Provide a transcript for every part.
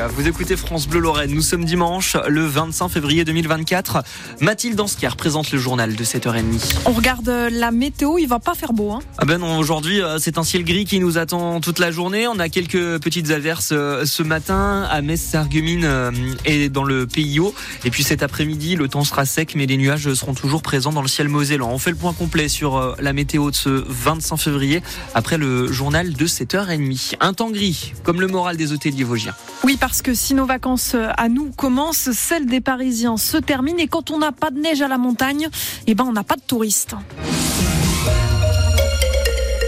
vous écoutez France Bleu Lorraine. Nous sommes dimanche, le 25 février 2024. Mathilde Danskier présente le journal de 7h30. On regarde la météo, il va pas faire beau. Hein ah ben non, aujourd'hui, euh, c'est un ciel gris qui nous attend toute la journée. On a quelques petites averses euh, ce matin à Metz, Sargumine euh, et dans le PIO. Et puis cet après-midi, le temps sera sec, mais les nuages seront toujours présents dans le ciel mosellan. On fait le point complet sur la météo de ce 25 février après le journal de 7h30. Un temps gris, comme le moral des hôteliers vosgiens. Oui, parce que si nos vacances euh, à nous commencent, celles des Parisiens se terminent et quand on n'a pas de neige à la montagne, eh ben on n'a pas de touristes.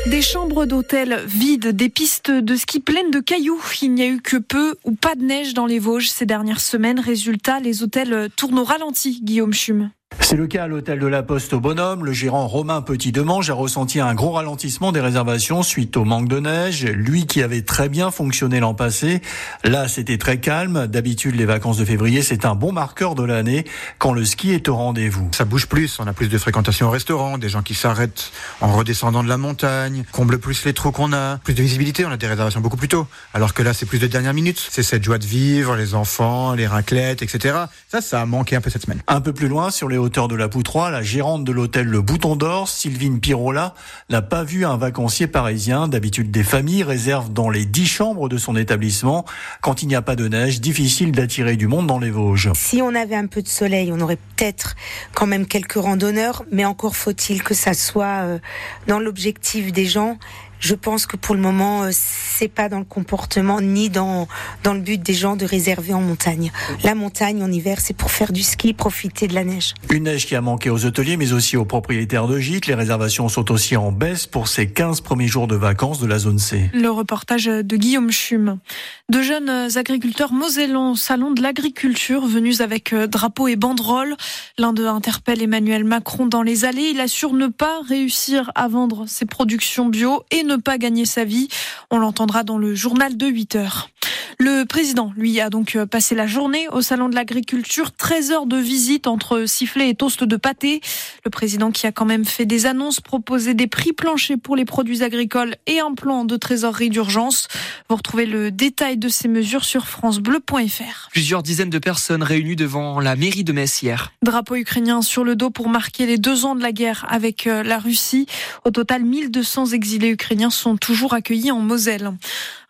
Des chambres d'hôtel vides, des pistes de ski pleines de cailloux. Il n'y a eu que peu ou pas de neige dans les Vosges ces dernières semaines. Résultat, les hôtels tournent au ralenti, Guillaume Chum. C'est le cas à l'hôtel de la Poste au Bonhomme. Le gérant Romain Petit-Demange a ressenti un gros ralentissement des réservations suite au manque de neige. Lui qui avait très bien fonctionné l'an passé, là c'était très calme. D'habitude les vacances de février c'est un bon marqueur de l'année quand le ski est au rendez-vous. Ça bouge plus, on a plus de fréquentation au restaurant, des gens qui s'arrêtent en redescendant de la montagne, comble plus les trous qu'on a, plus de visibilité, on a des réservations beaucoup plus tôt. Alors que là c'est plus de dernière minute. C'est cette joie de vivre, les enfants, les raclettes, etc. Ça, ça a manqué un peu cette semaine. Un peu plus loin sur les de la Poutroie, la gérante de l'hôtel Le Bouton d'Or, Sylvine Pirola, n'a pas vu un vacancier parisien. D'habitude, des familles réservent dans les dix chambres de son établissement. Quand il n'y a pas de neige, difficile d'attirer du monde dans les Vosges. Si on avait un peu de soleil, on aurait peut-être quand même quelques randonneurs, mais encore faut-il que ça soit euh, dans l'objectif des gens je pense que pour le moment, euh, c'est pas dans le comportement ni dans dans le but des gens de réserver en montagne. La montagne en hiver, c'est pour faire du ski, profiter de la neige. Une neige qui a manqué aux hôteliers, mais aussi aux propriétaires de gîtes. Les réservations sont aussi en baisse pour ces 15 premiers jours de vacances de la zone C. Le reportage de Guillaume Chum. De jeunes agriculteurs mosellans au salon de l'agriculture, venus avec euh, drapeaux et banderoles. L'un d'eux interpelle Emmanuel Macron dans les allées. Il assure ne pas réussir à vendre ses productions bio et ne pas gagner sa vie. On l'entendra dans le journal de 8 heures. Le président, lui, a donc euh, passé la journée au salon de l'agriculture, 13 heures de visite entre sifflets et toast de pâté. Le président qui a quand même fait des annonces, proposé des prix planchers pour les produits agricoles et un plan de trésorerie d'urgence. Vous retrouvez le détail de ces mesures sur francebleu.fr. Plusieurs dizaines de personnes réunies devant la mairie de Metz hier. Drapeau ukrainien sur le dos pour marquer les deux ans de la guerre avec euh, la Russie. Au total, 1200 exilés ukrainiens sont toujours accueillis en Moselle.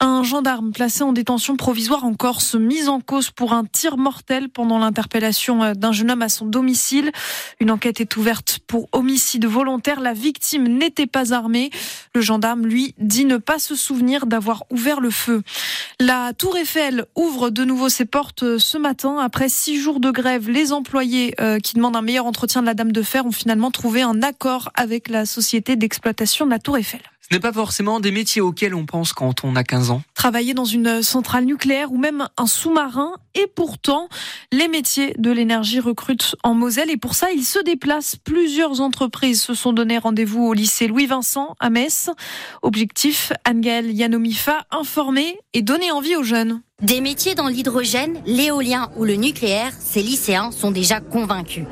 Un gendarme placé en détention provisoire en Corse, mis en cause pour un tir mortel pendant l'interpellation euh, d'un jeune homme à son domicile. Une enquête est ouverte pour homicide volontaire. La victime n'était pas armée. Le gendarme, lui, dit ne pas se souvenir d'avoir ouvert le feu. La Tour Eiffel ouvre de nouveau ses portes euh, ce matin. Après six jours de grève, les employés euh, qui demandent un meilleur entretien de la Dame de Fer ont finalement trouvé un accord avec la société d'exploitation de la Tour Eiffel. Ce n'est pas forcément des métiers auxquels on pense quand on a 15 ans. Travailler dans une centrale nucléaire ou même un sous-marin. Et pourtant, les métiers de l'énergie recrutent en Moselle. Et pour ça, ils se déplacent. Plusieurs entreprises se sont donné rendez-vous au lycée Louis-Vincent à Metz. Objectif, Angel Yanomifa, informer et donner envie aux jeunes. Des métiers dans l'hydrogène, l'éolien ou le nucléaire, ces lycéens sont déjà convaincus.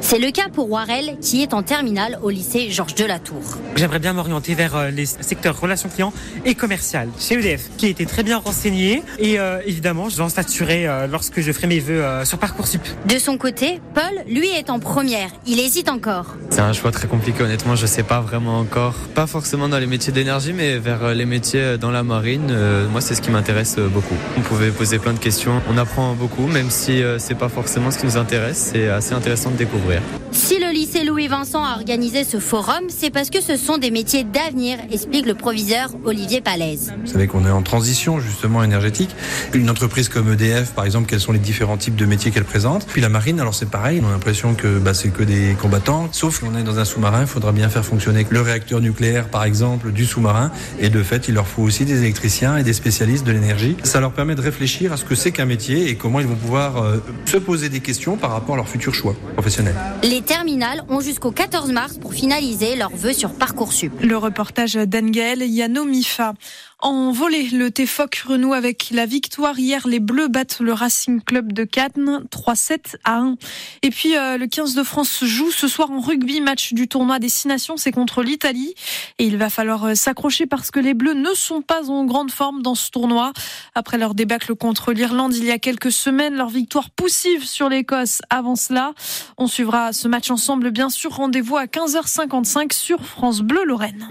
C'est le cas pour Warel qui est en terminale au lycée Georges Delatour. J'aimerais bien m'orienter vers euh, les secteurs relations clients et commercial chez EDF, qui a été très bien renseigné et euh, évidemment je vais en staturer euh, lorsque je ferai mes vœux sur Parcoursup. De son côté, Paul, lui, est en première. Il hésite encore. C'est un choix très compliqué, honnêtement, je sais pas vraiment encore. Pas forcément dans les métiers d'énergie, mais vers les métiers dans la marine. moi, c'est ce qui m'intéresse beaucoup. On pouvait poser plein de questions. On apprend beaucoup, même si c'est pas forcément ce qui nous intéresse. C'est assez intéressant de découvrir. Si le lycée Louis-Vincent a organisé ce forum, c'est parce que ce sont des métiers d'avenir, explique le proviseur Olivier Palaise. Vous savez qu'on est en transition justement énergétique. Une entreprise comme EDF, par exemple, quels sont les différents types de métiers qu'elle présente? Puis la marine, alors c'est pareil, on a l'impression que bah, c'est que des combattants. Sauf qu'on est dans un sous-marin, il faudra bien faire fonctionner le réacteur nucléaire, par exemple, du sous-marin. Et de fait, il leur faut aussi des électriciens et des spécialistes de l'énergie. Ça leur permet de réfléchir à ce que c'est qu'un métier et comment ils vont pouvoir euh, se poser des questions par rapport à leur futur choix professionnel. Les terminales ont jusqu'au 14 mars pour finaliser leurs vœux sur Parcoursup. Le reportage d'Angel Yano Mifa. En volée, le TFOC renoue avec la victoire. Hier, les Bleus battent le Racing Club de Cannes 3-7 à 1. Et puis, euh, le 15 de France joue ce soir en rugby, match du tournoi Destination. C'est contre l'Italie. Et il va falloir euh, s'accrocher parce que les Bleus ne sont pas en grande forme dans ce tournoi. Après leur débâcle contre l'Irlande il y a quelques semaines, leur victoire poussive sur l'Écosse avant cela. On suivra ce match ensemble, bien sûr. Rendez-vous à 15h55 sur France Bleu Lorraine.